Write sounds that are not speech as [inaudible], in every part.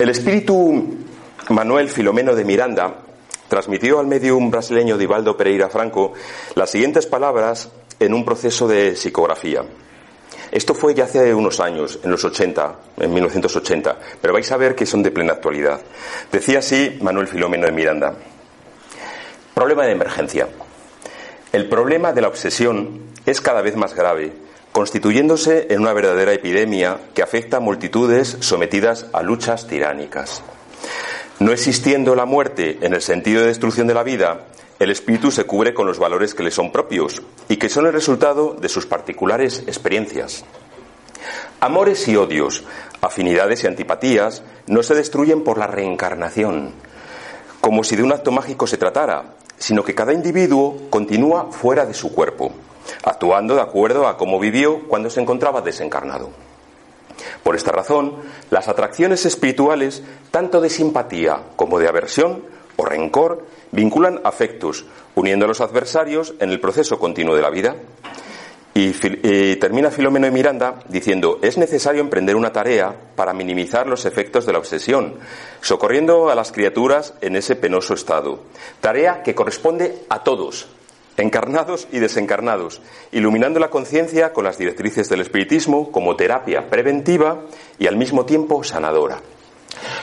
El espíritu Manuel Filomeno de Miranda transmitió al medium brasileño Divaldo Pereira Franco las siguientes palabras en un proceso de psicografía. Esto fue ya hace unos años, en los 80, en 1980, pero vais a ver que son de plena actualidad. Decía así Manuel Filomeno de Miranda. Problema de emergencia. El problema de la obsesión es cada vez más grave, constituyéndose en una verdadera epidemia que afecta a multitudes sometidas a luchas tiránicas. No existiendo la muerte en el sentido de destrucción de la vida, el espíritu se cubre con los valores que le son propios y que son el resultado de sus particulares experiencias. Amores y odios, afinidades y antipatías no se destruyen por la reencarnación, como si de un acto mágico se tratara, sino que cada individuo continúa fuera de su cuerpo, actuando de acuerdo a cómo vivió cuando se encontraba desencarnado. Por esta razón, las atracciones espirituales, tanto de simpatía como de aversión o rencor, vinculan afectos, uniendo a los adversarios en el proceso continuo de la vida. Y, y, termina Filomeno de Miranda diciendo, es necesario emprender una tarea para minimizar los efectos de la obsesión, socorriendo a las criaturas en ese penoso estado. Tarea que corresponde a todos, encarnados y desencarnados, iluminando la conciencia con las directrices del espiritismo como terapia preventiva y al mismo tiempo sanadora.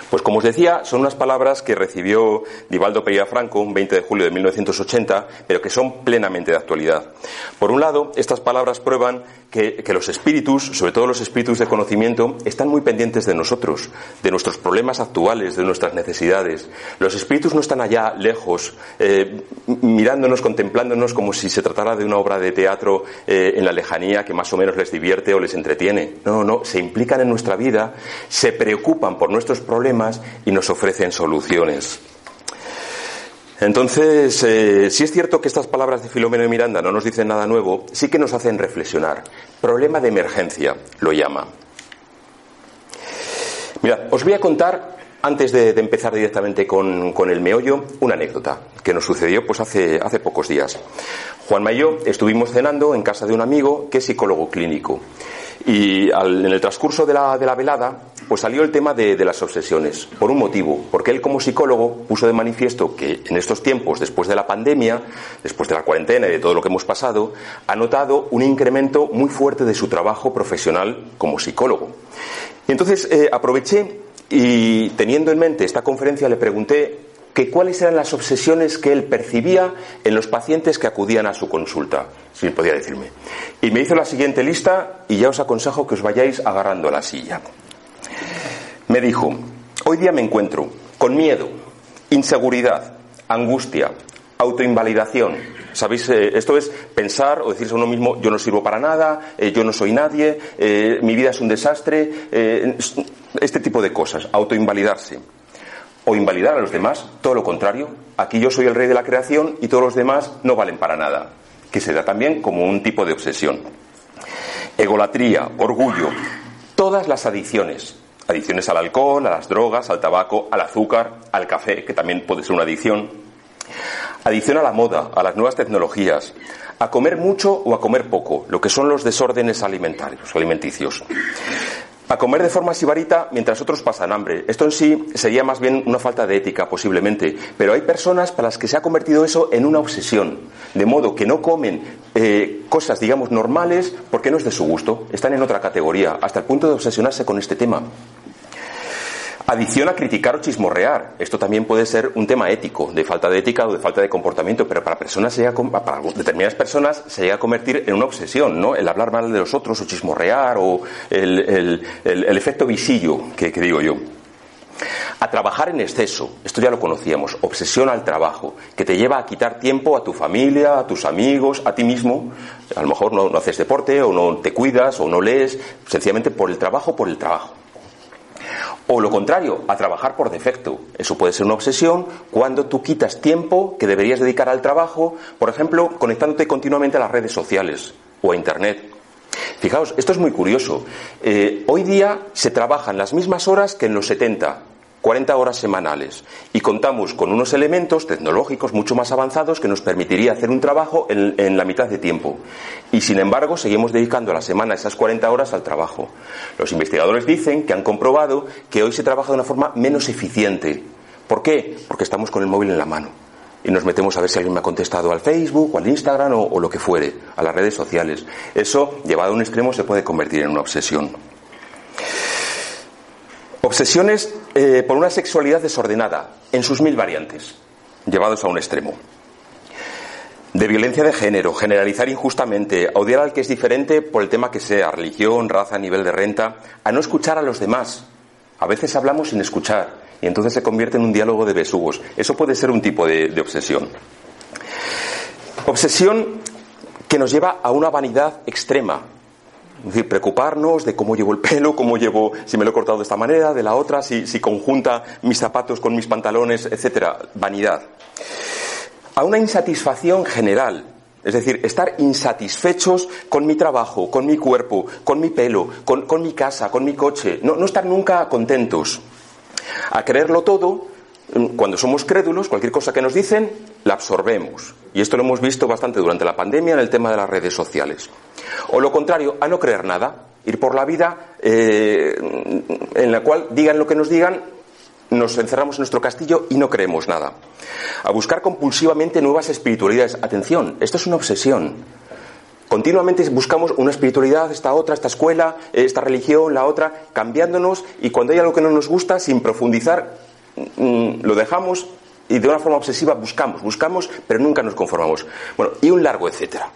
Pues como os decía, son unas palabras que recibió Divaldo Pereira Franco un 20 de julio de 1980, pero que son plenamente de actualidad. Por un lado, estas palabras prueban que, los espíritus, sobre todo los espíritus de conocimiento, están muy pendientes de nosotros, de nuestros problemas actuales, de nuestras necesidades. Los espíritus no están allá lejos, eh, mirándonos, contemplándonos como si se tratara de una obra de teatro eh, en la lejanía que más o menos les divierte o les entretiene. No, no, se implican en nuestra vida, se preocupan por nuestros problemas y nos ofrecen soluciones. Entonces, eh, si es cierto que estas palabras de Filomeno y Miranda no nos dicen nada nuevo, sí que nos hacen reflexionar. Problema de emergencia, lo llama. Mirad, os voy a contar, antes de, de empezar directamente con, con, el meollo, una anécdota que nos sucedió pues hace, hace pocos días. Juanma y yo estuvimos cenando en casa de un amigo que es psicólogo clínico. Y al, en el transcurso de la, de la, velada, pues salió el tema de, las obsesiones, por un motivo, porque él como psicólogo puso de manifiesto que en estos tiempos, después de la pandemia, después de la cuarentena y de todo lo que hemos pasado, ha notado un incremento muy fuerte de su trabajo profesional como psicólogo. Y entonces eh, aproveché y teniendo en mente esta conferencia le pregunté que cuáles eran las obsesiones que él percibía en los pacientes que acudían a su consulta, si podía decirme. Y me hizo la siguiente lista y ya os aconsejo que os vayáis agarrando a la silla. Me dijo, hoy día me encuentro con miedo, inseguridad, angustia, autoinvalidación. ¿Sabéis? Eh, esto es pensar o decirse a uno mismo, yo no sirvo para nada, eh, yo no soy nadie, eh, mi vida es un desastre, este tipo de cosas, autoinvalidarse o invalidar a los demás, todo lo contrario. Aquí yo soy el rey de la creación y todos los demás no valen para nada, que se da también como un tipo de obsesión. Egolatría, orgullo, todas las adicciones, adicciones al alcohol, a las drogas, al tabaco, al azúcar, al café, que también puede ser una adicción, adicción a la moda, a las nuevas tecnologías, a comer mucho o a comer poco, lo que son los desórdenes alimentarios alimenticios a comer de forma sibarita mientras otros pasan hambre. Esto en sí sería más bien una falta de ética, posiblemente, pero hay personas para las que se ha convertido eso en una obsesión, de modo que no comen eh, cosas, digamos, normales porque no es de su gusto, están en otra categoría, hasta el punto de obsesionarse con este tema. Adicción a criticar o chismorrear. Esto también puede ser un tema ético, de falta de ética o de falta de comportamiento, pero para personas se llega, para determinadas personas se llega a convertir en una obsesión, ¿no? El hablar mal de los otros o chismorrear o el, el, efecto visillo, que, que digo yo. a trabajar en exceso, esto ya lo conocíamos, obsesión al trabajo, que te lleva a quitar tiempo a tu familia, a tus amigos, a ti mismo, a lo mejor no, no haces deporte o no te cuidas o no lees, sencillamente por el trabajo, por el trabajo. O lo contrario, a trabajar por defecto. Eso puede ser una obsesión cuando tú quitas tiempo que deberías dedicar al trabajo, por ejemplo, conectándote continuamente a las redes sociales o a Internet. Fijaos, esto es muy curioso. Eh, hoy día se trabajan las mismas horas que en los 70, 40 horas semanales y contamos con unos elementos tecnológicos mucho más avanzados que nos permitiría hacer un trabajo en, la mitad de tiempo. Y sin embargo, seguimos dedicando a la semana esas 40 horas al trabajo. Los investigadores dicen que han comprobado que hoy se trabaja de una forma menos eficiente. ¿Por qué? Porque estamos con el móvil en la mano y nos metemos a ver si alguien me ha contestado al Facebook o al Instagram o, lo que fuere, a las redes sociales. Eso, llevado a un extremo, se puede convertir en una obsesión. Obsesiones eh, por una sexualidad desordenada, en sus mil variantes, llevados a un extremo. De violencia de género, generalizar injustamente, a odiar al que es diferente por el tema que sea, religión, raza, nivel de renta, a no escuchar a los demás. A veces hablamos sin escuchar y entonces se convierte en un diálogo de besugos. Eso puede ser un tipo de, de obsesión. Obsesión que nos lleva a una vanidad extrema, es decir, preocuparnos de cómo llevo el pelo, cómo llevo, si me lo he cortado de esta manera, de la otra, si, si conjunta mis zapatos con mis pantalones, etcétera. Vanidad. A una insatisfacción general. Es decir, estar insatisfechos con mi trabajo, con mi cuerpo, con mi pelo, con, con mi casa, con mi coche. No, no estar nunca contentos. A creerlo todo, cuando somos crédulos, cualquier cosa que nos dicen, la absorbemos. Y esto lo hemos visto bastante durante la pandemia en el tema de las redes sociales. O lo contrario, a no creer nada, ir por la vida eh, en la cual digan lo que nos digan, nos encerramos en nuestro castillo y no creemos nada. A buscar compulsivamente nuevas espiritualidades. Atención, esto es una obsesión. Continuamente buscamos una espiritualidad, esta otra, esta escuela, esta religión, la otra, cambiándonos y cuando hay algo que no nos gusta, sin profundizar, lo dejamos y de una forma obsesiva buscamos, buscamos, pero nunca nos conformamos. Bueno, y un largo etcétera.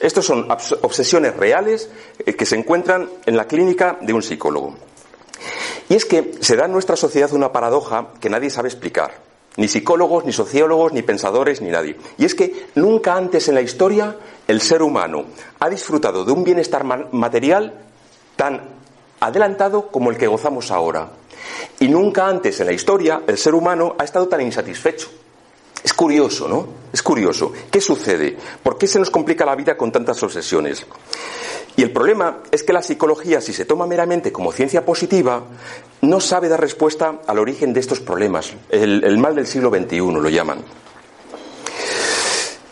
Estos son obsesiones reales que se encuentran en la clínica de un psicólogo. Y es que se da en nuestra sociedad una paradoja que nadie sabe explicar. Ni psicólogos, ni sociólogos, ni pensadores, ni nadie. Y es que nunca antes en la historia el ser humano ha disfrutado de un bienestar material tan adelantado como el que gozamos ahora. Y nunca antes en la historia el ser humano ha estado tan insatisfecho. Es curioso, ¿no? Es curioso. ¿Qué sucede? ¿Por qué se nos complica la vida con tantas obsesiones? Y el problema es que la psicología, si se toma meramente como ciencia positiva, no sabe dar respuesta al origen de estos problemas. El, mal del siglo XXI lo llaman.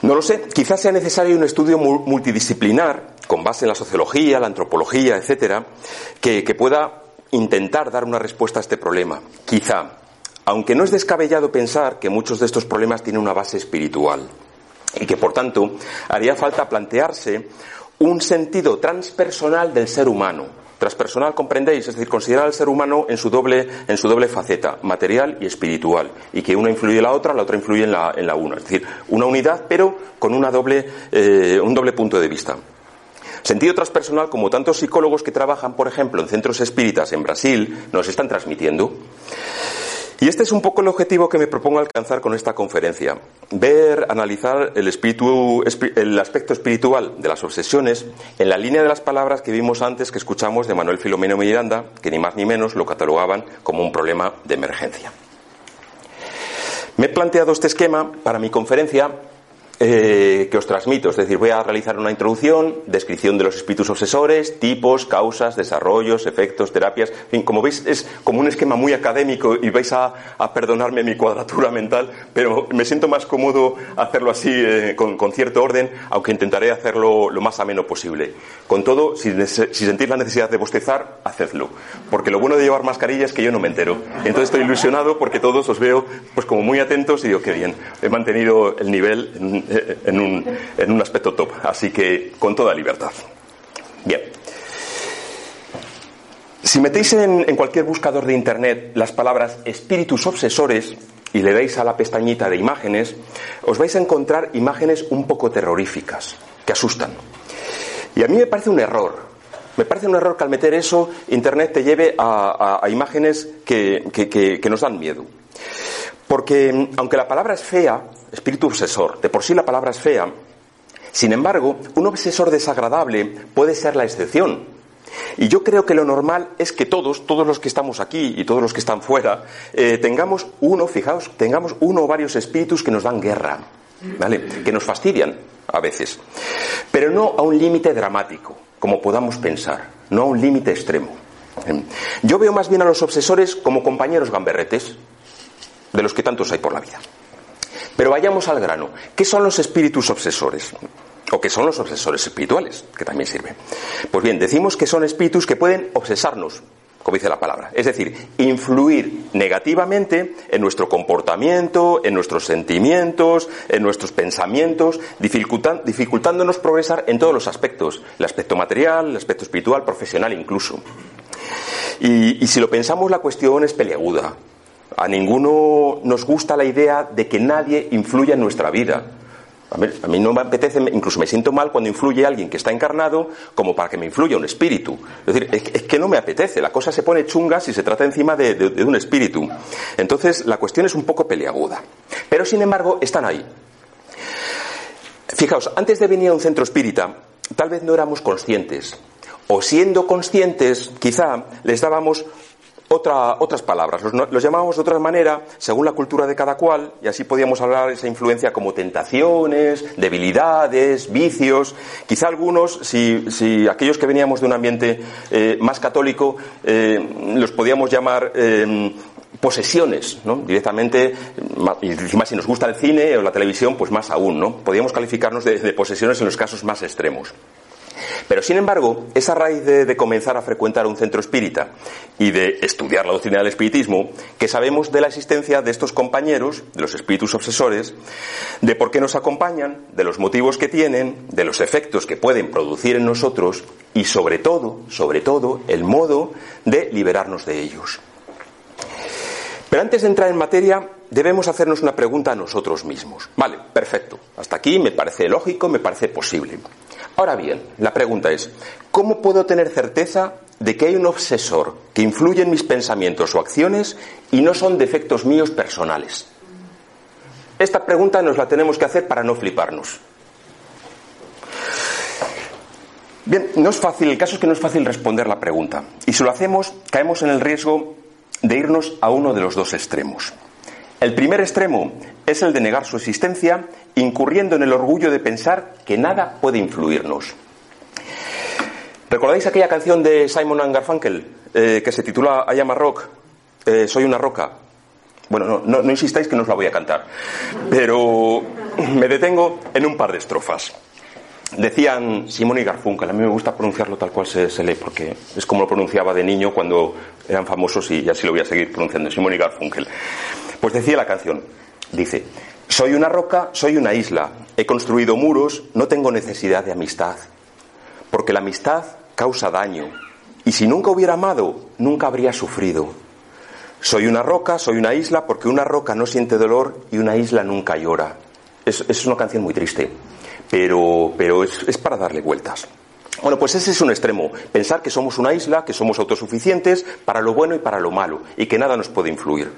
No lo sé, quizás sea necesario un estudio multidisciplinar, con base en la sociología, la antropología, etcétera, que pueda intentar dar una respuesta a este problema. Quizá, aunque no es descabellado pensar que muchos de estos problemas tienen una base espiritual y que, por tanto, haría falta plantearse un sentido transpersonal del ser humano. Transpersonal, comprendéis, es decir, considerar al ser humano en su doble, en su doble faceta, material y espiritual, y que una influye en la otra, la otra influye en la, en la una. Es decir, una unidad, pero con una doble, eh, un doble punto de vista. Sentido transpersonal, como tantos psicólogos que trabajan, por ejemplo, en centros espíritas en Brasil, nos están transmitiendo. Y este es un poco el objetivo que me propongo alcanzar con esta conferencia. Ver, analizar el, espíritu, el aspecto espiritual de las obsesiones en la línea de las palabras que vimos antes que escuchamos de Manuel Filomeno Miranda, que ni más ni menos lo catalogaban como un problema de emergencia. Me he planteado este esquema para mi conferencia eh, que os transmito. Es decir, voy a realizar una introducción, descripción de los espíritus obsesores, tipos, causas, desarrollos, efectos, terapias. En fin, como veis, es como un esquema muy académico y vais a, a perdonarme mi cuadratura mental, pero me siento más cómodo hacerlo así, eh, con, con, cierto orden, aunque intentaré hacerlo lo más ameno posible. Con todo, si, si sentís la necesidad de bostezar, hacedlo. Porque lo bueno de llevar mascarilla es que yo no me entero. Entonces estoy ilusionado porque todos os veo pues como muy atentos y digo, qué bien, he mantenido el nivel en un, en un aspecto top. Así que con toda libertad. Bien. Si metéis en, cualquier buscador de Internet las palabras espíritus obsesores y le dais a la pestañita de imágenes, os vais a encontrar imágenes un poco terroríficas, que asustan. Y a mí me parece un error. Me parece un error que al meter eso, Internet te lleve a, imágenes que, que nos dan miedo. Porque aunque la palabra es fea, espíritu obsesor, de por sí la palabra es fea, sin embargo, un obsesor desagradable puede ser la excepción. Y yo creo que lo normal es que todos, todos los que estamos aquí y todos los que están fuera, eh, tengamos uno, fijaos, tengamos uno o varios espíritus que nos dan guerra, ¿vale? Que nos fastidian a veces. Pero no a un límite dramático, como podamos pensar, no a un límite extremo. Yo veo más bien a los obsesores como compañeros gamberretes, de los que tantos hay por la vida. Pero vayamos al grano. ¿Qué son los espíritus obsesores? O qué son los obsesores espirituales, que también sirven. Pues bien, decimos que son espíritus que pueden obsesarnos, como dice la palabra. Es decir, influir negativamente en nuestro comportamiento, en nuestros sentimientos, en nuestros pensamientos, dificultándonos progresar en todos los aspectos. El aspecto material, el aspecto espiritual, profesional incluso. Y, y si lo pensamos, la cuestión es peleaguda. A ninguno nos gusta la idea de que nadie influya en nuestra vida. A mí, no me apetece, incluso me siento mal cuando influye alguien que está encarnado como para que me influya un espíritu. Es decir, es, que no me apetece, la cosa se pone chunga si se trata encima de, un espíritu. Entonces, la cuestión es un poco peleaguda. Pero, sin embargo, están ahí. Fijaos, antes de venir a un centro espírita, tal vez no éramos conscientes. O siendo conscientes, quizá les dábamos otras palabras. Los, llamábamos de otra manera según la cultura de cada cual y así podíamos hablar de esa influencia como tentaciones, debilidades, vicios. Quizá algunos, si, aquellos que veníamos de un ambiente eh, más católico, eh, los podíamos llamar eh, posesiones, ¿no? Directamente, y encima si nos gusta el cine o la televisión, pues más aún, ¿no? Podíamos calificarnos de posesiones en los casos más extremos. Pero, sin embargo, esa raíz de, comenzar a frecuentar un centro espírita y de estudiar la doctrina del espiritismo, que sabemos de la existencia de estos compañeros, de los espíritus obsesores, de por qué nos acompañan, de los motivos que tienen, de los efectos que pueden producir en nosotros y, sobre todo, sobre todo, el modo de liberarnos de ellos. Pero antes de entrar en materia, debemos hacernos una pregunta a nosotros mismos. Vale, perfecto. Hasta aquí me parece lógico, me parece posible. Ahora bien, la pregunta es, ¿cómo puedo tener certeza de que hay un obsesor que influye en mis pensamientos o acciones y no son defectos míos personales? Esta pregunta nos la tenemos que hacer para no fliparnos. Bien, no es fácil, el caso es que no es fácil responder la pregunta. Y si lo hacemos, caemos en el riesgo de irnos a uno de los dos extremos. El primer extremo es el de negar su existencia, incurriendo en el orgullo de pensar que nada puede influirnos. ¿Recordáis aquella canción de Simon Garfunkel eh, que se titula I am a rock? Eh, soy una roca. Bueno, no, insistáis que no os la voy a cantar, pero [laughs] me detengo en un par de estrofas. Decían Simon y Garfunkel, a mí me gusta pronunciarlo tal cual se, lee, porque es como lo pronunciaba de niño cuando eran famosos y así lo voy a seguir pronunciando, Simon y Garfunkel. Pues decía la canción, Dice, soy una roca, soy una isla, he construido muros, no tengo necesidad de amistad, porque la amistad causa daño, y si nunca hubiera amado, nunca habría sufrido. Soy una roca, soy una isla, porque una roca no siente dolor y una isla nunca llora. Es, una canción muy triste, pero, pero es para darle vueltas. Bueno, pues ese es un extremo, pensar que somos una isla, que somos autosuficientes para lo bueno y para lo malo, y que nada nos puede influir.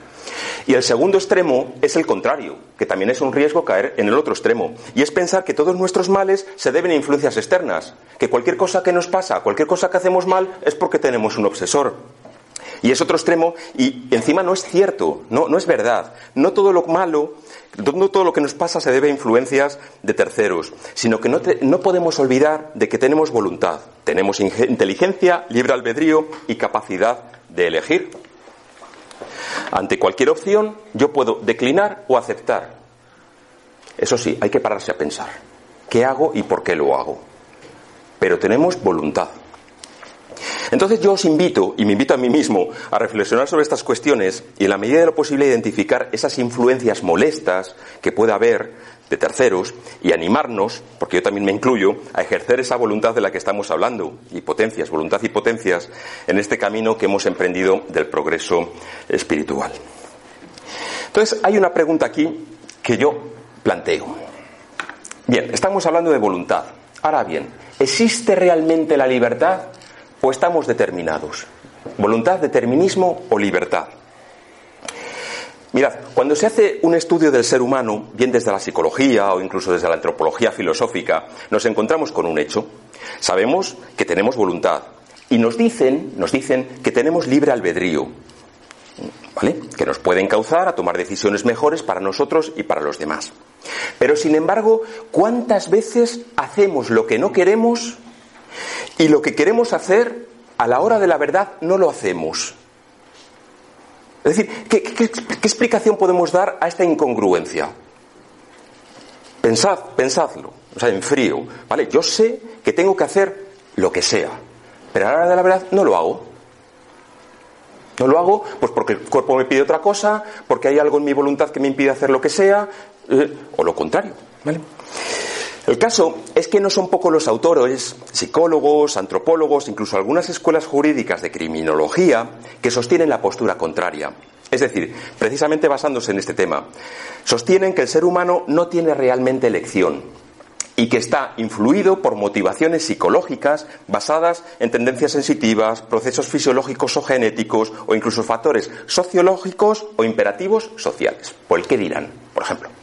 Y el segundo extremo es el contrario, que también es un riesgo caer en el otro extremo, y es pensar que todos nuestros males se deben a influencias externas, que cualquier cosa que nos pasa, cualquier cosa que hacemos mal, es porque tenemos un obsesor. Y es otro extremo, y encima no es cierto, no, no es verdad. No todo lo malo no todo lo que nos pasa se debe a influencias de terceros, sino que no, podemos olvidar de que tenemos voluntad, tenemos inteligencia, libre albedrío y capacidad de elegir. Ante cualquier opción yo puedo declinar o aceptar. Eso sí, hay que pararse a pensar. ¿Qué hago y por qué lo hago? Pero tenemos voluntad. Entonces yo os invito, y me invito a mí mismo, a reflexionar sobre estas cuestiones y en la medida de lo posible identificar esas influencias molestas que pueda haber de terceros y animarnos, porque yo también me incluyo, a ejercer esa voluntad de la que estamos hablando, y potencias, voluntad y potencias, en este camino que hemos emprendido del progreso espiritual. Entonces, hay una pregunta aquí que yo planteo. Bien, estamos hablando de voluntad. Ahora bien, ¿existe realmente la libertad? O estamos determinados? ¿Voluntad, determinismo o libertad? Mirad, cuando se hace un estudio del ser humano, bien desde la psicología o incluso desde la antropología filosófica, nos encontramos con un hecho. Sabemos que tenemos voluntad y nos dicen, nos dicen que tenemos libre albedrío, ¿vale? Que nos pueden causar a tomar decisiones mejores para nosotros y para los demás. Pero sin embargo, ¿cuántas veces hacemos lo que no queremos y lo que queremos hacer a la hora de la verdad no lo hacemos? Es decir, ¿qué, explicación podemos dar a esta incongruencia? Pensad, pensadlo, o sea, en frío, ¿vale? Yo sé que tengo que hacer lo que sea, pero a la hora de la verdad no lo hago. No lo hago pues porque el cuerpo me pide otra cosa, porque hay algo en mi voluntad que me impide hacer lo que sea, eh, o lo contrario, ¿vale? El caso es que no son pocos los autores, psicólogos, antropólogos, incluso algunas escuelas jurídicas de criminología, que sostienen la postura contraria. Es decir, precisamente basándose en este tema, sostienen que el ser humano no tiene realmente elección y que está influido por motivaciones psicológicas basadas en tendencias sensitivas, procesos fisiológicos o genéticos o incluso factores sociológicos o imperativos sociales. ¿Por el qué dirán, por ejemplo?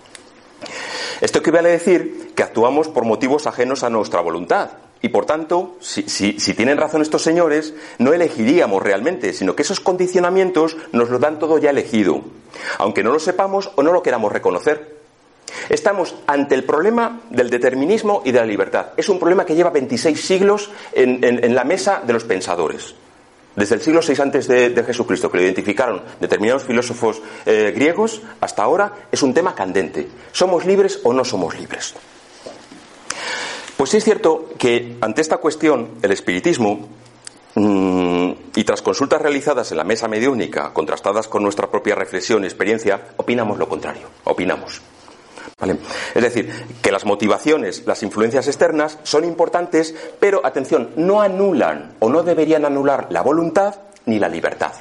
Esto equivale a decir que actuamos por motivos ajenos a nuestra voluntad. Y por tanto, si, tienen razón estos señores, no elegiríamos realmente, sino que esos condicionamientos nos lo dan todo ya elegido, aunque no lo sepamos o no lo queramos reconocer. Estamos ante el problema del determinismo y de la libertad. Es un problema que lleva 26 siglos en la mesa de los pensadores. Desde el siglo VI antes de, Jesucristo, que lo identificaron determinados filósofos eh, griegos, hasta ahora es un tema candente. ¿Somos libres o no somos libres? Pues sí es cierto que ante esta cuestión el espiritismo, mm, y tras consultas realizadas en la mesa mediúnica, contrastadas con nuestra propia reflexión y experiencia, opinamos lo contrario. Opinamos. Es decir, que las motivaciones, las influencias externas son importantes, pero atención, no anulan o no deberían anular la voluntad ni la libertad.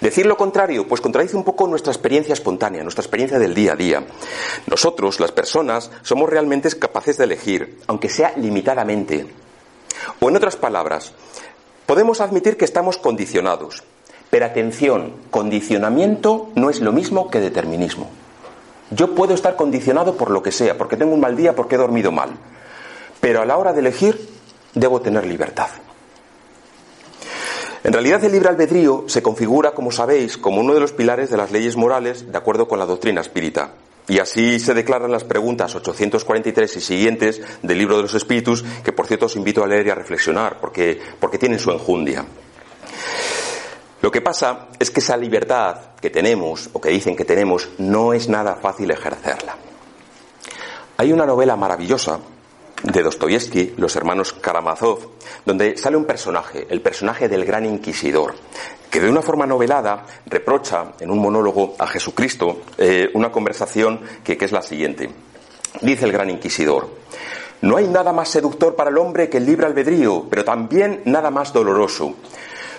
Decir lo contrario, pues contradice un poco nuestra experiencia espontánea, nuestra experiencia del día a día. Nosotros, las personas, somos realmente capaces de elegir, aunque sea limitadamente. O en otras palabras, podemos admitir que estamos condicionados. Pero atención, condicionamiento no es lo mismo que determinismo. Yo puedo estar condicionado por lo que sea, porque tengo un mal día, porque he dormido mal. Pero a la hora de elegir, debo tener libertad. En realidad el libre albedrío se configura, como sabéis, como uno de los pilares de las leyes morales de acuerdo con la doctrina espírita. Y así se declaran las preguntas 843 y siguientes del libro de los espíritus, que por cierto os invito a leer y a reflexionar, porque, porque tienen su enjundia. Lo que pasa es que esa libertad que tenemos, o que dicen que tenemos, no es nada fácil ejercerla. Hay una novela maravillosa de Dostoyevsky, Los hermanos Karamazov, donde sale un personaje, el personaje del gran inquisidor, que de una forma novelada reprocha en un monólogo a Jesucristo eh, una conversación que, que es la siguiente. Dice el gran inquisidor, no hay nada más seductor para el hombre que el libre albedrío, pero también nada más doloroso.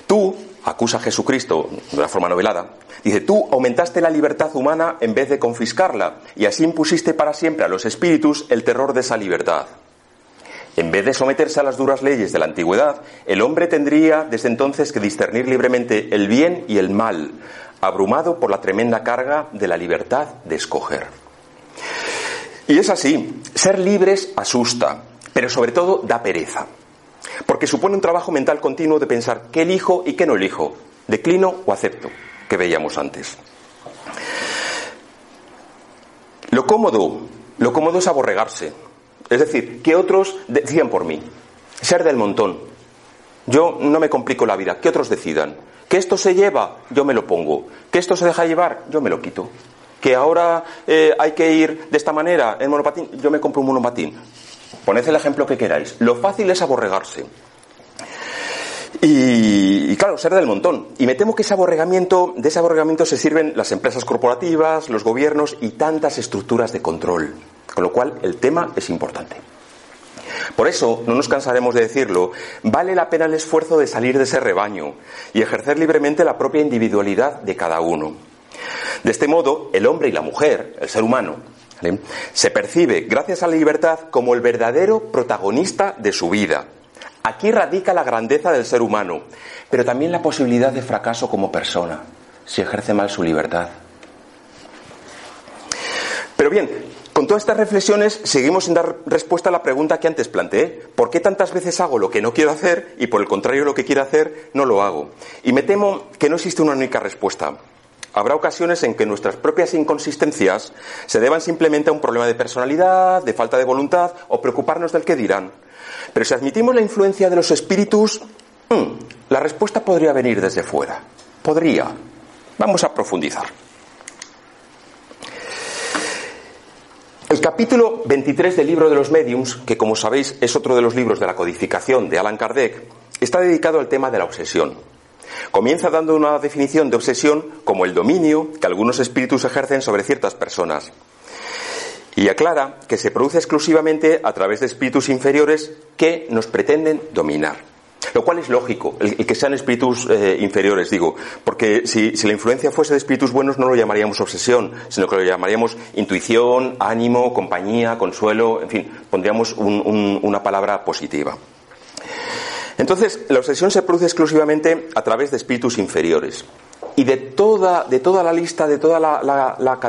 Tú, acusa a Jesucristo de una forma novelada, dice, tú aumentaste la libertad humana en vez de confiscarla y así impusiste para siempre a los espíritus el terror de esa libertad. En vez de someterse a las duras leyes de la antigüedad, el hombre tendría desde entonces que discernir libremente el bien y el mal, abrumado por la tremenda carga de la libertad de escoger. Y es así, ser libres asusta, pero sobre todo da pereza. Porque supone un trabajo mental continuo de pensar qué elijo y qué no elijo, declino o acepto, que veíamos antes. Lo cómodo, lo cómodo es aborregarse. Es decir, que otros decidan por mí. Ser del montón. Yo no me complico la vida, que otros decidan. Que esto se lleva, yo me lo pongo. Que esto se deja llevar, yo me lo quito. Que ahora eh, hay que ir de esta manera en monopatín, yo me compro un monopatín. Poned el ejemplo que queráis. Lo fácil es aborregarse. Y, claro, ser del montón. Y me temo que ese aborregamiento, de ese aborregamiento se sirven las empresas corporativas, los gobiernos y tantas estructuras de control. Con lo cual, el tema es importante. Por eso, no nos cansaremos de decirlo, vale la pena el esfuerzo de salir de ese rebaño y ejercer libremente la propia individualidad de cada uno. De este modo, el hombre y la mujer, el ser humano, se percibe, gracias a la libertad, como el verdadero protagonista de su vida, Aquí radica la grandeza del ser humano, pero también la posibilidad de fracaso como persona, si ejerce mal su libertad. Pero bien, con todas estas reflexiones seguimos sin dar respuesta a la pregunta que antes planteé. ¿Por qué tantas veces hago lo que no quiero hacer y por el contrario lo que quiero hacer no lo hago? Y me temo que no existe una única respuesta. Habrá ocasiones en que nuestras propias inconsistencias se deban simplemente a un problema de personalidad, de falta de voluntad o preocuparnos del que dirán. Pero si admitimos la influencia de los espíritus, hmm, la respuesta podría venir desde fuera. Podría. Vamos a profundizar. El capítulo 23 del libro de los mediums, que como sabéis es otro de los libros de la codificación de Alan Kardec, está dedicado al tema de la obsesión. Comienza dando una definición de obsesión como el dominio que algunos espíritus ejercen sobre ciertas personas. Y aclara que se produce exclusivamente a través de espíritus inferiores que nos pretenden dominar. Lo cual es lógico, el, que sean espíritus eh, inferiores, digo, porque si, la influencia fuese de espíritus buenos no lo llamaríamos obsesión, sino que lo llamaríamos intuición, ánimo, compañía, consuelo, en fin, pondríamos una palabra positiva. Entonces, la obsesión se produce exclusivamente a través de espíritus inferiores. Y de toda, de toda la lista, de toda la, la,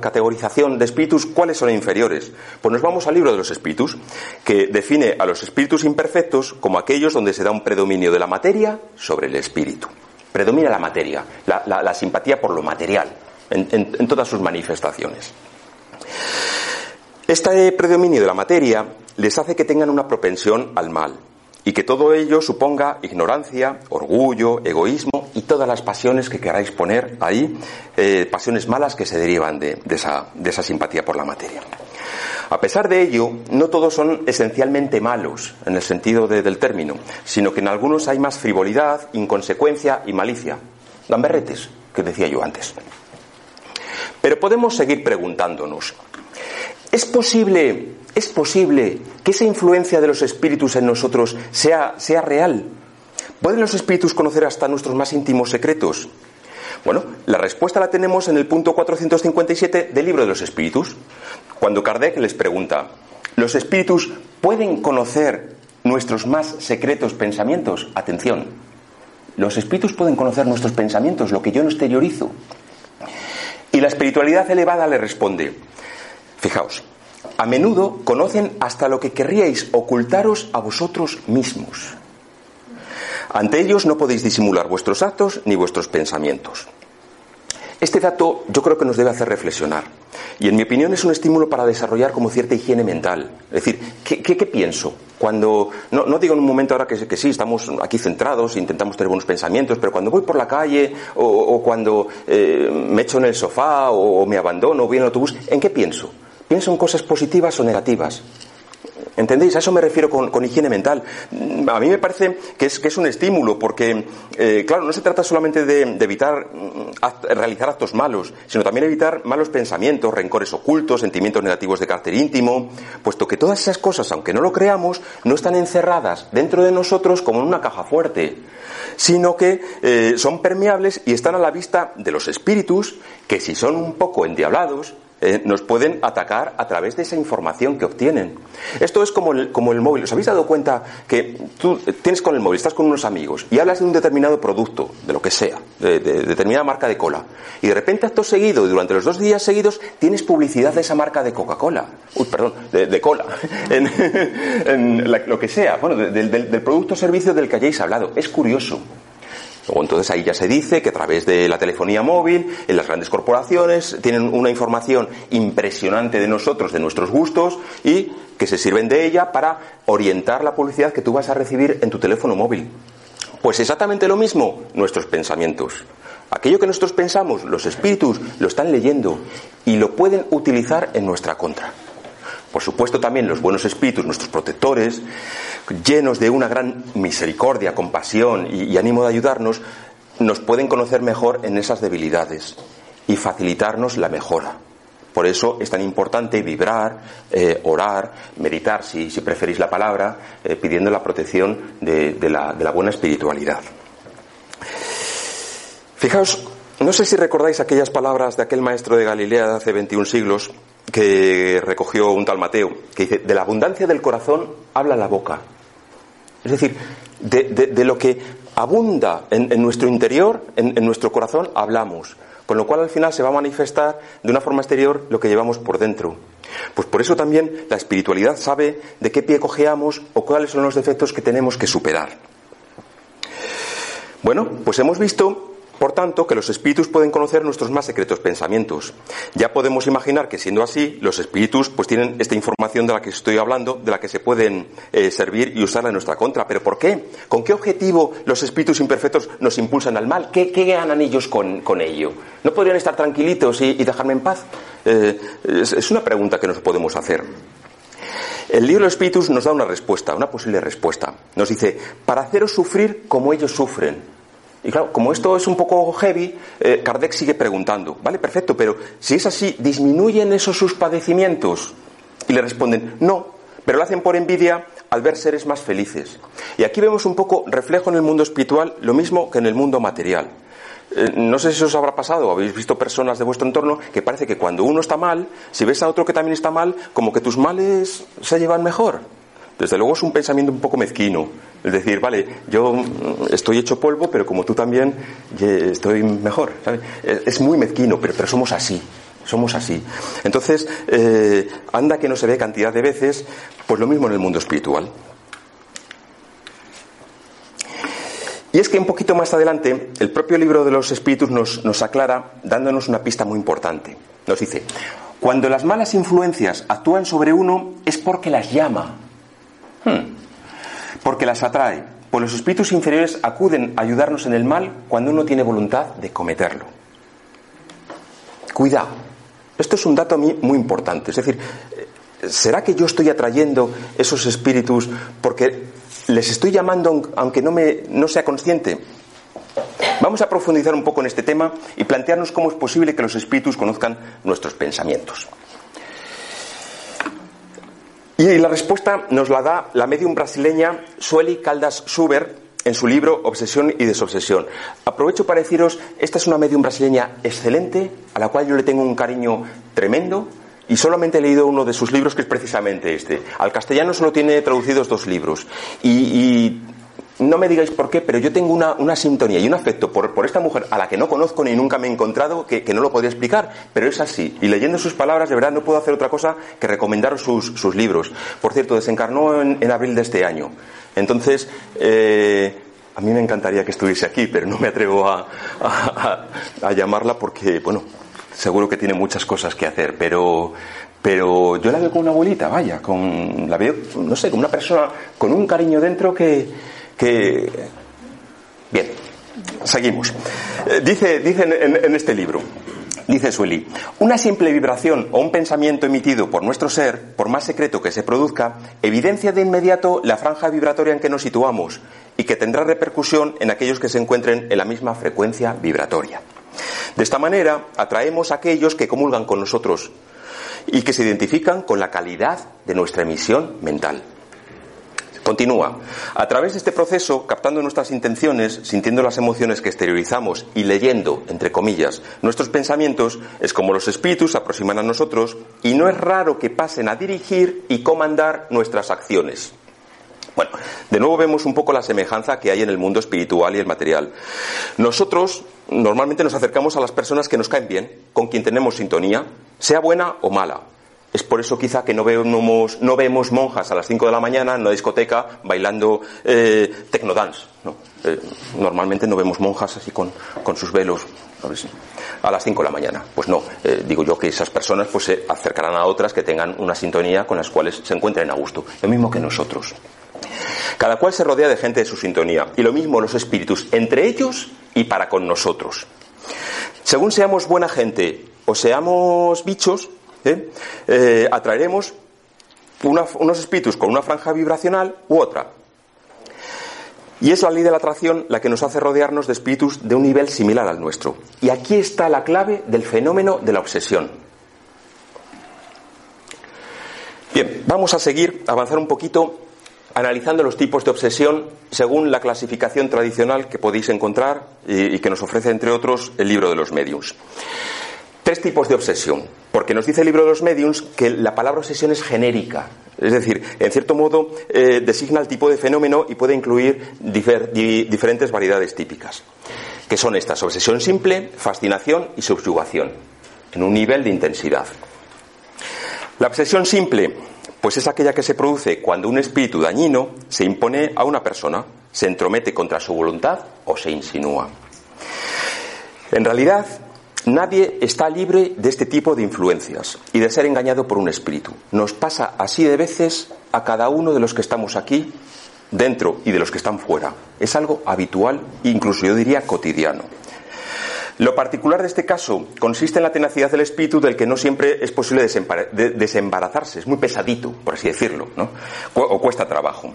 categorización de espíritus, ¿cuáles son inferiores? Pues nos vamos al libro de los espíritus, que define a los espíritus imperfectos como aquellos donde se da un predominio de la materia sobre el espíritu. Predomina la materia, la, simpatía por lo material, en, en todas sus manifestaciones. Este predominio de la materia les hace que tengan una propensión al mal, y que todo ello suponga ignorancia, orgullo, egoísmo y todas las pasiones que queráis poner ahí, eh, pasiones malas que se derivan de, esa, simpatía por la materia. A pesar de ello, no todos son esencialmente malos en el sentido del término, sino que en algunos hay más frivolidad, inconsecuencia y malicia. Gamberretes, que decía yo antes. Pero podemos seguir preguntándonos, ¿es posible ¿Es posible que esa influencia de los espíritus en nosotros sea, sea real? ¿Pueden los espíritus conocer hasta nuestros más íntimos secretos? Bueno, la respuesta la tenemos en el punto 457 del libro de los espíritus, cuando Kardec les pregunta, ¿los espíritus pueden conocer nuestros más secretos pensamientos? Atención, los espíritus pueden conocer nuestros pensamientos, lo que yo no exteriorizo. Y la espiritualidad elevada le responde, fijaos, a menudo conocen hasta lo que querríais ocultaros a vosotros mismos. Ante ellos no podéis disimular vuestros actos ni vuestros pensamientos. Este dato yo creo que nos debe hacer reflexionar y en mi opinión es un estímulo para desarrollar como cierta higiene mental. Es decir, ¿qué, pienso? Cuando, no, digo en un momento ahora que, que, sí, estamos aquí centrados, intentamos tener buenos pensamientos, pero cuando voy por la calle o, cuando eh, me echo en el sofá o, o me abandono o voy en el autobús, ¿en qué pienso? Pienso en cosas positivas o negativas. ¿Entendéis? A eso me refiero con, higiene mental. A mí me parece que es, que es un estímulo, porque, eh, claro, no se trata solamente de, evitar mm, realizar actos malos, sino también evitar malos pensamientos, rencores ocultos, sentimientos negativos de carácter íntimo, puesto que todas esas cosas, aunque no lo creamos, no están encerradas dentro de nosotros como en una caja fuerte, sino que eh, son permeables y están a la vista de los espíritus, que si son un poco endiablados, eh, nos pueden atacar a través de esa información que obtienen. Esto es como el, como el móvil. ¿Os habéis dado cuenta que tú tienes con el móvil, estás con unos amigos y hablas de un determinado producto, de lo que sea, de, determinada marca de cola, y de repente acto seguido, y durante los dos días seguidos, tienes publicidad de esa marca de Coca-Cola, uy, perdón, de, cola, [laughs] en, lo que sea, bueno, del producto o servicio del que hayáis hablado. Es curioso. Luego entonces ahí ya se dice que a través de la telefonía móvil, en las grandes corporaciones, tienen una información impresionante de nosotros, de nuestros gustos, y que se sirven de ella para orientar la publicidad que tú vas a recibir en tu teléfono móvil. Pues exactamente lo mismo nuestros pensamientos. Aquello que nosotros pensamos, los espíritus lo están leyendo y lo pueden utilizar en nuestra contra. Por supuesto también los buenos espíritus, nuestros protectores, llenos de una gran misericordia, compasión y, ánimo de ayudarnos, nos pueden conocer mejor en esas debilidades y facilitarnos la mejora. Por eso es tan importante vibrar, eh, orar, meditar, si, preferís la palabra, eh, pidiendo la protección de, la, de la buena espiritualidad. Fijaos, no sé si recordáis aquellas palabras de aquel maestro de Galilea de hace 21 siglos que recogió un tal Mateo, que dice, de la abundancia del corazón habla la boca. Es decir, de, lo que abunda en, nuestro interior, en, nuestro corazón, hablamos. Con lo cual al final se va a manifestar de una forma exterior lo que llevamos por dentro. Pues por eso también la espiritualidad sabe de qué pie cojeamos o cuáles son los defectos que tenemos que superar. Bueno, pues hemos visto por tanto, que los espíritus pueden conocer nuestros más secretos pensamientos. Ya podemos imaginar que siendo así, los espíritus pues tienen esta información de la que estoy hablando, de la que se pueden eh, servir y usarla en nuestra contra. ¿Pero por qué? ¿Con qué objetivo los espíritus imperfectos nos impulsan al mal? ¿Qué, ganan ellos con, ello? ¿No podrían estar tranquilitos y, dejarme en paz? Eh, es, una pregunta que nos podemos hacer. El libro de Espíritus nos da una respuesta, una posible respuesta. Nos dice, para haceros sufrir como ellos sufren. Y claro, como esto es un poco heavy, eh, Kardec sigue preguntando, vale, perfecto, pero si es así, ¿disminuyen esos sus padecimientos? Y le responden, no, pero lo hacen por envidia al ver seres más felices. Y aquí vemos un poco reflejo en el mundo espiritual, lo mismo que en el mundo material. Eh, no sé si os habrá pasado, habéis visto personas de vuestro entorno que parece que cuando uno está mal, si ves a otro que también está mal, como que tus males se llevan mejor. Desde luego es un pensamiento un poco mezquino. Es decir, vale, yo estoy hecho polvo, pero como tú también, estoy mejor. Es muy mezquino, pero, pero somos así. Somos así. Entonces, eh, anda que no se ve cantidad de veces, pues lo mismo en el mundo espiritual. Y es que un poquito más adelante, el propio libro de los espíritus nos, nos aclara dándonos una pista muy importante. Nos dice, cuando las malas influencias actúan sobre uno es porque las llama. Porque las atrae. Pues los espíritus inferiores acuden a ayudarnos en el mal cuando uno tiene voluntad de cometerlo. Cuidado. Esto es un dato muy importante. Es decir, ¿será que yo estoy atrayendo esos espíritus porque les estoy llamando aunque no, me, no sea consciente? Vamos a profundizar un poco en este tema y plantearnos cómo es posible que los espíritus conozcan nuestros pensamientos. Y la respuesta nos la da la medium brasileña Sueli Caldas Suber en su libro Obsesión y Desobsesión. Aprovecho para deciros, esta es una medium brasileña excelente, a la cual yo le tengo un cariño tremendo, y solamente he leído uno de sus libros, que es precisamente este. Al castellano solo tiene traducidos dos libros. y no me digáis por qué, pero yo tengo una, sintonía y un afecto por, esta mujer a la que no conozco ni nunca me he encontrado que, no lo podría explicar, pero es así. Y leyendo sus palabras, de verdad, no puedo hacer otra cosa que recomendaros sus, libros. Por cierto, desencarnó en, abril de este año. Entonces, eh, a mí me encantaría que estuviese aquí, pero no me atrevo a, a, llamarla porque, bueno, seguro que tiene muchas cosas que hacer, pero, pero yo la veo como una abuelita, vaya, con, la veo, no sé, como una persona con un cariño dentro que que... Bien, seguimos. Eh, dice, dice en, este libro, dice Sueli, una simple vibración o un pensamiento emitido por nuestro ser, por más secreto que se produzca, evidencia de inmediato la franja vibratoria en que nos situamos y que tendrá repercusión en aquellos que se encuentren en la misma frecuencia vibratoria. De esta manera, atraemos a aquellos que comulgan con nosotros y que se identifican con la calidad de nuestra emisión mental. Continúa. A través de este proceso, captando nuestras intenciones, sintiendo las emociones que exteriorizamos y leyendo, entre comillas, nuestros pensamientos, es como los espíritus se aproximan a nosotros y no es raro que pasen a dirigir y comandar nuestras acciones. Bueno, de nuevo vemos un poco la semejanza que hay en el mundo espiritual y el material. Nosotros normalmente nos acercamos a las personas que nos caen bien, con quien tenemos sintonía, sea buena o mala. Es por eso quizá que no vemos, no vemos monjas a las 5 de la mañana en una discoteca bailando eh, technodance. Eh, normalmente no vemos monjas así con, sus velos a las 5 de la mañana. Pues no, eh, digo yo que esas personas pues, se acercarán a otras que tengan una sintonía con las cuales se encuentren a gusto. Lo mismo que nosotros. Cada cual se rodea de gente de su sintonía. Y lo mismo los espíritus, entre ellos y para con nosotros. Según seamos buena gente o seamos bichos, ¿eh? Atraeremos unos espíritus con una franja vibracional u otra. Y es la ley de la atracción la que nos hace rodearnos de espíritus de un nivel similar al nuestro. Y aquí está la clave del fenómeno de la obsesión. Bien, vamos a seguir, avanzar un poquito analizando los tipos de obsesión según la clasificación tradicional que podéis encontrar y, y que nos ofrece, entre otros, el libro de los medios. Tres tipos de obsesión, porque nos dice el libro de los mediums que la palabra obsesión es genérica, es decir, en cierto modo eh, designa el tipo de fenómeno y puede incluir diferentes variedades típicas, que son estas, obsesión simple, fascinación y subyugación, en un nivel de intensidad. La obsesión simple, pues es aquella que se produce cuando un espíritu dañino se impone a una persona, se entromete contra su voluntad o se insinúa. En realidad, nadie está libre de este tipo de influencias y de ser engañado por un espíritu. Nos pasa así de veces a cada uno de los que estamos aquí, dentro y de los que están fuera. Es algo habitual, incluso yo diría cotidiano. Lo particular de este caso consiste en la tenacidad del espíritu del que no siempre es posible desembarazarse, es muy pesadito, por así decirlo, ¿no? o cuesta trabajo.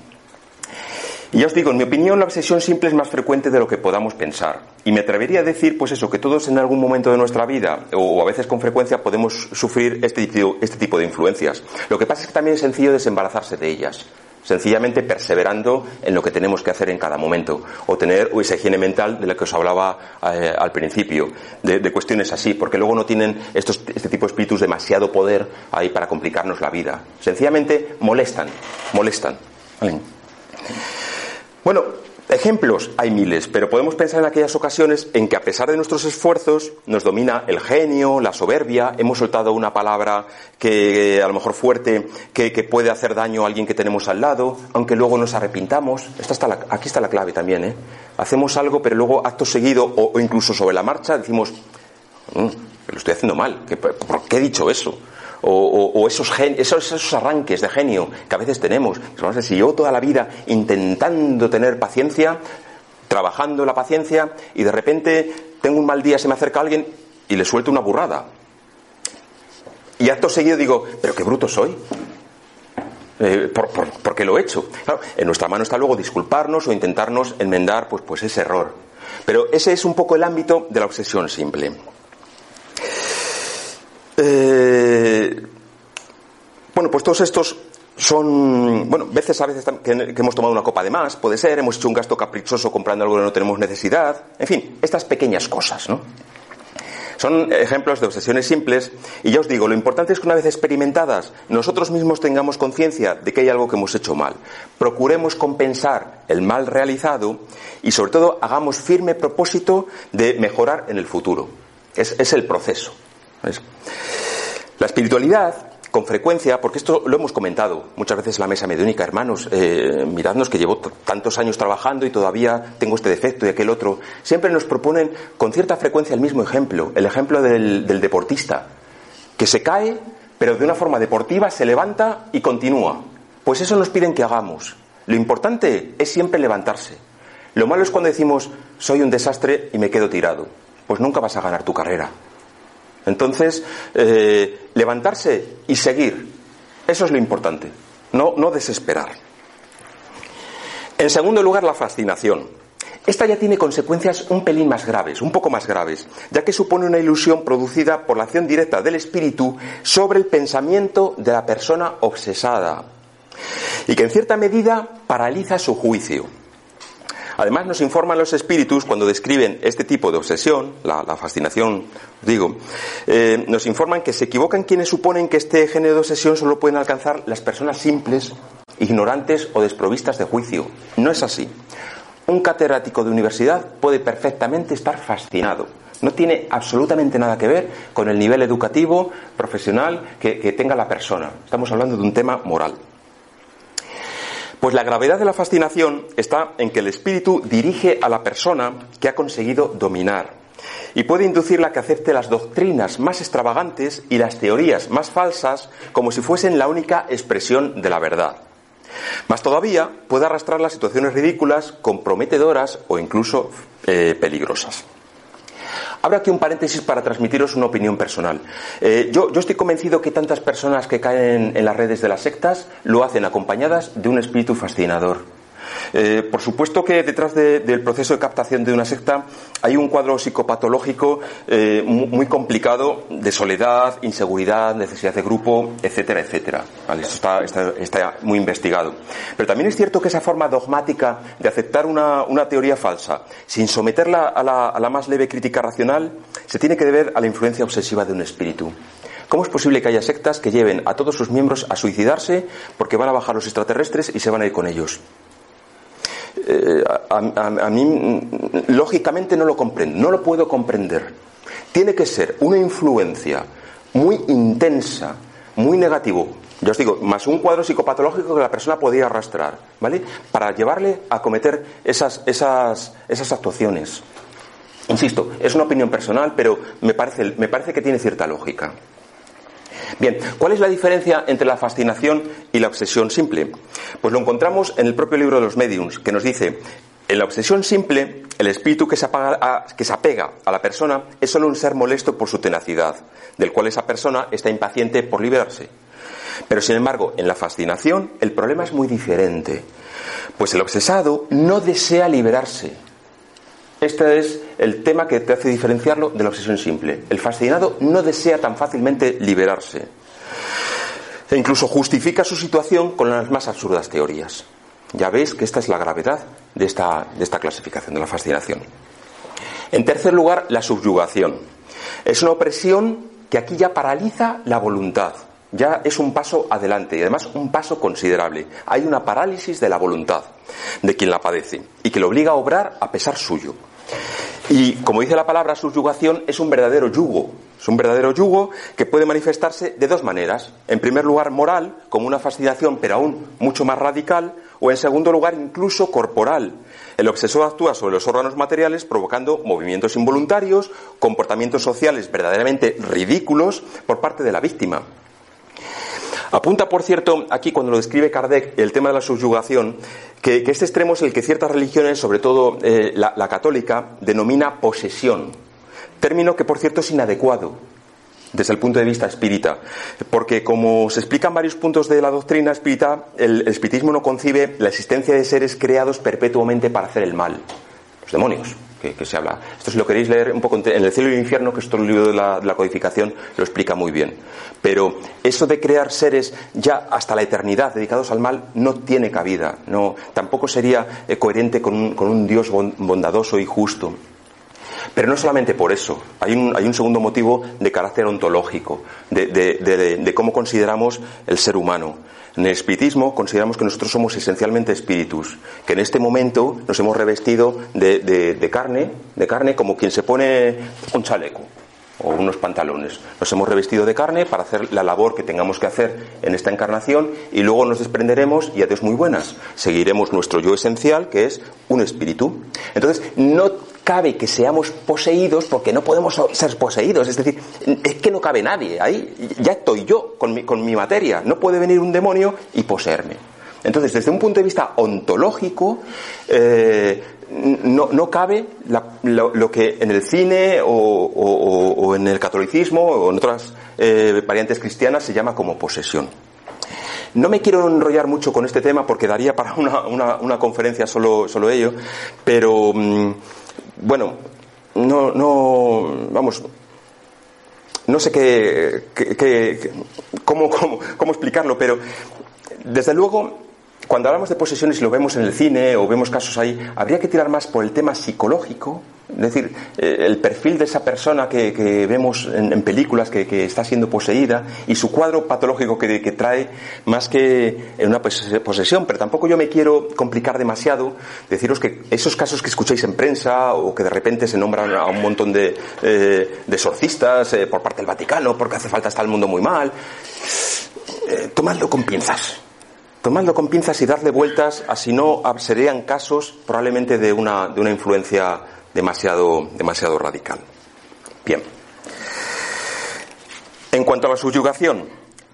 Y ya os digo, en mi opinión, la obsesión simple es más frecuente de lo que podamos pensar. Y me atrevería a decir, pues eso, que todos en algún momento de nuestra vida, o a veces con frecuencia, podemos sufrir este este tipo de influencias. Lo que pasa es que también es sencillo desembarazarse de ellas sencillamente perseverando en lo que tenemos que hacer en cada momento, o tener esa higiene mental de la que os hablaba eh, al principio, de, cuestiones así, porque luego no tienen este tipo de espíritus demasiado poder ahí para complicarnos la vida. Sencillamente molestan, molestan. Bueno, Ejemplos hay miles, pero podemos pensar en aquellas ocasiones en que a pesar de nuestros esfuerzos nos domina el genio, la soberbia, hemos soltado una palabra que a lo mejor fuerte, que, puede hacer daño a alguien que tenemos al lado, aunque luego nos arrepintamos. Esta está aquí está la clave también. ¿eh? Hacemos algo, pero luego acto seguido o, incluso sobre la marcha decimos, mm, lo estoy haciendo mal, ¿por qué he dicho eso? O, esos, esos, arranques de genio que a veces tenemos. Si yo toda la vida intentando tener paciencia, trabajando la paciencia, y de repente tengo un mal día, se me acerca alguien y le suelto una burrada. Y acto seguido digo, pero qué bruto soy. Eh, por, qué lo he hecho? en nuestra mano está luego disculparnos o intentarnos enmendar pues, pues ese error. Pero ese es un poco el ámbito de la obsesión simple. Eh, bueno, pues todos estos son, bueno, veces a veces que, hemos tomado una copa de más, puede ser, hemos hecho un gasto caprichoso comprando algo que no tenemos necesidad, en fin, estas pequeñas cosas, ¿no? Son ejemplos de obsesiones simples y ya os digo, lo importante es que una vez experimentadas nosotros mismos tengamos conciencia de que hay algo que hemos hecho mal. Procuremos compensar el mal realizado y sobre todo hagamos firme propósito de mejorar en el futuro. Es, es el proceso. La espiritualidad, con frecuencia, porque esto lo hemos comentado muchas veces en la mesa mediúnica, hermanos, eh, miradnos que llevo tantos años trabajando y todavía tengo este defecto y aquel otro, siempre nos proponen con cierta frecuencia el mismo ejemplo, el ejemplo del, del deportista, que se cae, pero de una forma deportiva se levanta y continúa. Pues eso nos piden que hagamos. Lo importante es siempre levantarse. Lo malo es cuando decimos, soy un desastre y me quedo tirado. Pues nunca vas a ganar tu carrera. Entonces, eh, levantarse y seguir, eso es lo importante, no, no desesperar. En segundo lugar, la fascinación. Esta ya tiene consecuencias un pelín más graves, un poco más graves, ya que supone una ilusión producida por la acción directa del espíritu sobre el pensamiento de la persona obsesada y que en cierta medida paraliza su juicio. Además, nos informan los espíritus cuando describen este tipo de obsesión, la, fascinación, digo, eh, nos informan que se equivocan quienes suponen que este género de obsesión solo pueden alcanzar las personas simples, ignorantes o desprovistas de juicio. No es así. Un catedrático de universidad puede perfectamente estar fascinado. No tiene absolutamente nada que ver con el nivel educativo, profesional que tenga la persona. Estamos hablando de un tema moral. Pues la gravedad de la fascinación está en que el espíritu dirige a la persona que ha conseguido dominar y puede inducirla a que acepte las doctrinas más extravagantes y las teorías más falsas como si fuesen la única expresión de la verdad. Más todavía, puede arrastrar las situaciones ridículas, comprometedoras o incluso eh, peligrosas. Abro aquí un paréntesis para transmitiros una opinión personal. Eh, yo, estoy convencido que tantas personas que caen en las redes de las sectas lo hacen acompañadas de un espíritu fascinador. Eh, por supuesto que detrás del proceso de captación de una secta hay un cuadro psicopatológico eh, muy, complicado de soledad, inseguridad, necesidad de grupo, etcétera, etcétera. Esto está, muy investigado. Pero también es cierto que esa forma dogmática de aceptar una, teoría falsa, sin someterla a la, a la más leve crítica racional, se tiene que deber a la influencia obsesiva de un espíritu. ¿Cómo es posible que haya sectas que lleven a todos sus miembros a suicidarse porque van a bajar los extraterrestres y se van a ir con ellos? Eh, a, mí mm, lógicamente no lo comprendo, no lo puedo comprender. Tiene que ser una influencia muy intensa, muy negativo, yo os digo, más un cuadro psicopatológico que la persona podía arrastrar, ¿vale? Para llevarle a cometer esas, esas, esas actuaciones. Insisto, es una opinión personal, pero me parece, me parece que tiene cierta lógica. Bien, ¿cuál es la diferencia entre la fascinación y la obsesión simple? Pues lo encontramos en el propio libro de los mediums, que nos dice, en la obsesión simple, el espíritu que se, que se, apega a la persona es solo un ser molesto por su tenacidad, del cual esa persona está impaciente por liberarse. Pero sin embargo, en la fascinación el problema es muy diferente, pues el obsesado no desea liberarse, este es el tema que te hace diferenciarlo de la obsesión simple. El fascinado no desea tan fácilmente liberarse. E incluso justifica su situación con las más absurdas teorías. Ya veis que esta es la gravedad de esta, de esta clasificación de la fascinación. En tercer lugar, la subyugación. Es una opresión que aquí ya paraliza la voluntad. Ya es un paso adelante y además un paso considerable. Hay una parálisis de la voluntad de quien la padece y que le obliga a obrar a pesar suyo. Y como dice la palabra, subyugación es un verdadero yugo. Es un verdadero yugo que puede manifestarse de dos maneras. En primer lugar, moral, como una fascinación, pero aún mucho más radical, o en segundo lugar, incluso corporal. El obsesor actúa sobre los órganos materiales provocando movimientos involuntarios, comportamientos sociales verdaderamente ridículos por parte de la víctima. Apunta, por cierto, aquí cuando lo describe Kardec, el tema de la subyugación, que, este extremo es el que ciertas religiones, sobre todo eh, la, católica, denomina posesión. Término que, por cierto, es inadecuado desde el punto de vista espírita. Porque, como se explica en varios puntos de la doctrina espírita, el espiritismo no concibe la existencia de seres creados perpetuamente para hacer el mal, los demonios que, se habla. Esto si lo queréis leer un poco en El cielo y el infierno, que es el libro de la, codificación, lo explica muy bien. Pero eso de crear seres ya hasta la eternidad dedicados al mal no tiene cabida. No, tampoco sería eh, coherente con un, Dios bondadoso y justo. Pero no solamente por eso, hay un, hay un segundo motivo de carácter ontológico, de, cómo consideramos el ser humano. En el espiritismo consideramos que nosotros somos esencialmente espíritus, que en este momento nos hemos revestido de, carne, de carne como quien se pone un chaleco o unos pantalones. Nos hemos revestido de carne para hacer la labor que tengamos que hacer en esta encarnación y luego nos desprenderemos y adiós muy buenas. Seguiremos nuestro yo esencial, que es un espíritu. Entonces, no cabe que seamos poseídos porque no podemos ser poseídos. Es decir, es que no cabe nadie ahí. Ya estoy yo con mi, con mi materia. No puede venir un demonio y poseerme. Entonces, desde un punto de vista ontológico, eh, no, no, cabe lo, que en el cine o, en el catolicismo o en otras eh, variantes cristianas se llama como posesión. No me quiero enrollar mucho con este tema porque daría para una, una, conferencia solo, solo ello, pero mm, bueno, no, no, vamos, no sé qué, cómo, cómo, cómo explicarlo, pero desde luego cuando hablamos de posesiones y lo vemos en el cine o vemos casos ahí, habría que tirar más por el tema psicológico, es decir, eh, el perfil de esa persona que, vemos en, películas que, está siendo poseída y su cuadro patológico que, trae más que en una posesión. Pero tampoco yo me quiero complicar demasiado, deciros que esos casos que escucháis en prensa o que de repente se nombran a un montón de, eh, de exorcistas eh, por parte del Vaticano porque hace falta estar el mundo muy mal, tomadlo con pinzas tomando con pinzas y darle vueltas, así no serían casos probablemente de una, de una influencia demasiado, demasiado radical. Bien. En cuanto a la subyugación,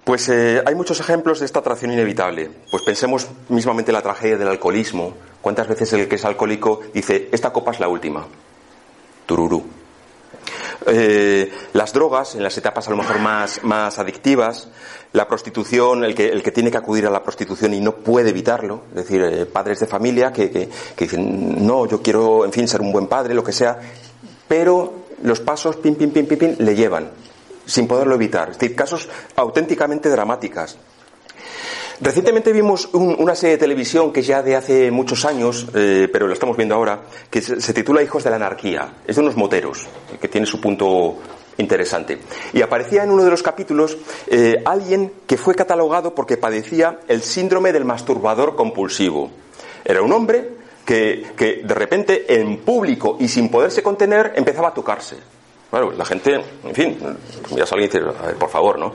pues eh, hay muchos ejemplos de esta atracción inevitable. Pues pensemos mismamente en la tragedia del alcoholismo. ¿Cuántas veces el que es alcohólico dice, esta copa es la última? Tururú. Eh, las drogas en las etapas a lo mejor más, más adictivas, la prostitución, el que, el que tiene que acudir a la prostitución y no puede evitarlo, es decir, eh, padres de familia que, que, que dicen, no, yo quiero, en fin, ser un buen padre, lo que sea, pero los pasos, pim, pim, pim, pim, pim, le llevan, sin poderlo evitar. Es decir, casos auténticamente dramáticas. Recientemente vimos un, una serie de televisión que ya de hace muchos años, eh, pero lo estamos viendo ahora, que se, titula Hijos de la Anarquía. Es de unos moteros, que tiene su punto interesante. Y aparecía en uno de los capítulos eh, alguien que fue catalogado porque padecía el síndrome del masturbador compulsivo. Era un hombre que, que de repente en público y sin poderse contener empezaba a tocarse. Bueno, la gente, en fin, miras a y a ver, por favor, ¿no?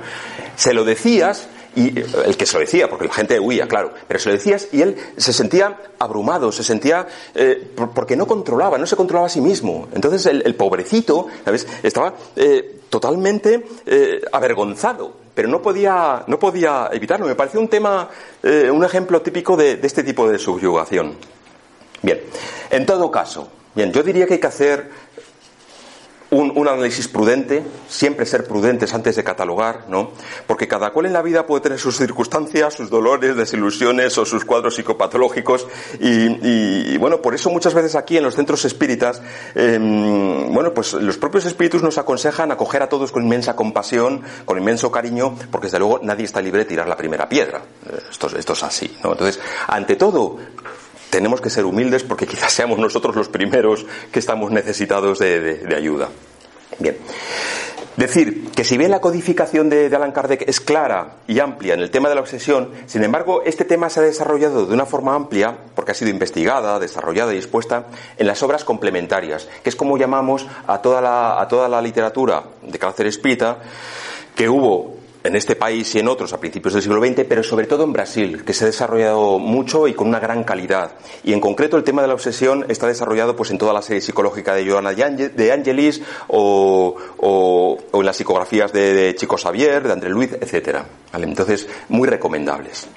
Se lo decías y el que se lo decía, porque la gente huía, claro, pero se lo decías y él se sentía abrumado, se sentía eh, porque no controlaba, no se controlaba a sí mismo. Entonces el, el pobrecito, ¿sabes? Estaba eh, totalmente eh, avergonzado, pero no podía, no podía evitarlo. Me pareció un tema, eh, un ejemplo típico de este tipo de subyugación. Bien, en todo caso, bien, yo diría que hay que hacer un, análisis prudente, siempre ser prudentes antes de catalogar, ¿no? Porque cada cual en la vida puede tener sus circunstancias, sus dolores, desilusiones o sus cuadros psicopatológicos y, bueno, por eso muchas veces aquí en los centros espíritas, eh, bueno, pues los propios espíritus nos aconsejan acoger a todos con inmensa compasión, con inmenso cariño, porque desde luego nadie está libre de tirar la primera piedra. Esto, esto es así, ¿no? Entonces, ante todo, tenemos que ser humildes porque quizás seamos nosotros los primeros que estamos necesitados de, ayuda. Bien. Decir que si bien la codificación de, de, Alan Kardec es clara y amplia en el tema de la obsesión, sin embargo, este tema se ha desarrollado de una forma amplia, porque ha sido investigada, desarrollada y expuesta en las obras complementarias, que es como llamamos a toda la, a toda la literatura de carácter espírita que hubo en este país y en otros a principios del siglo XX, pero sobre todo en Brasil, que se ha desarrollado mucho y con una gran calidad. Y en concreto el tema de la obsesión está desarrollado pues en toda la serie psicológica de Joana de Angelis o, o, en las psicografías de, Chico Xavier, de André Luiz, etc. ¿Vale? Entonces, muy recomendables.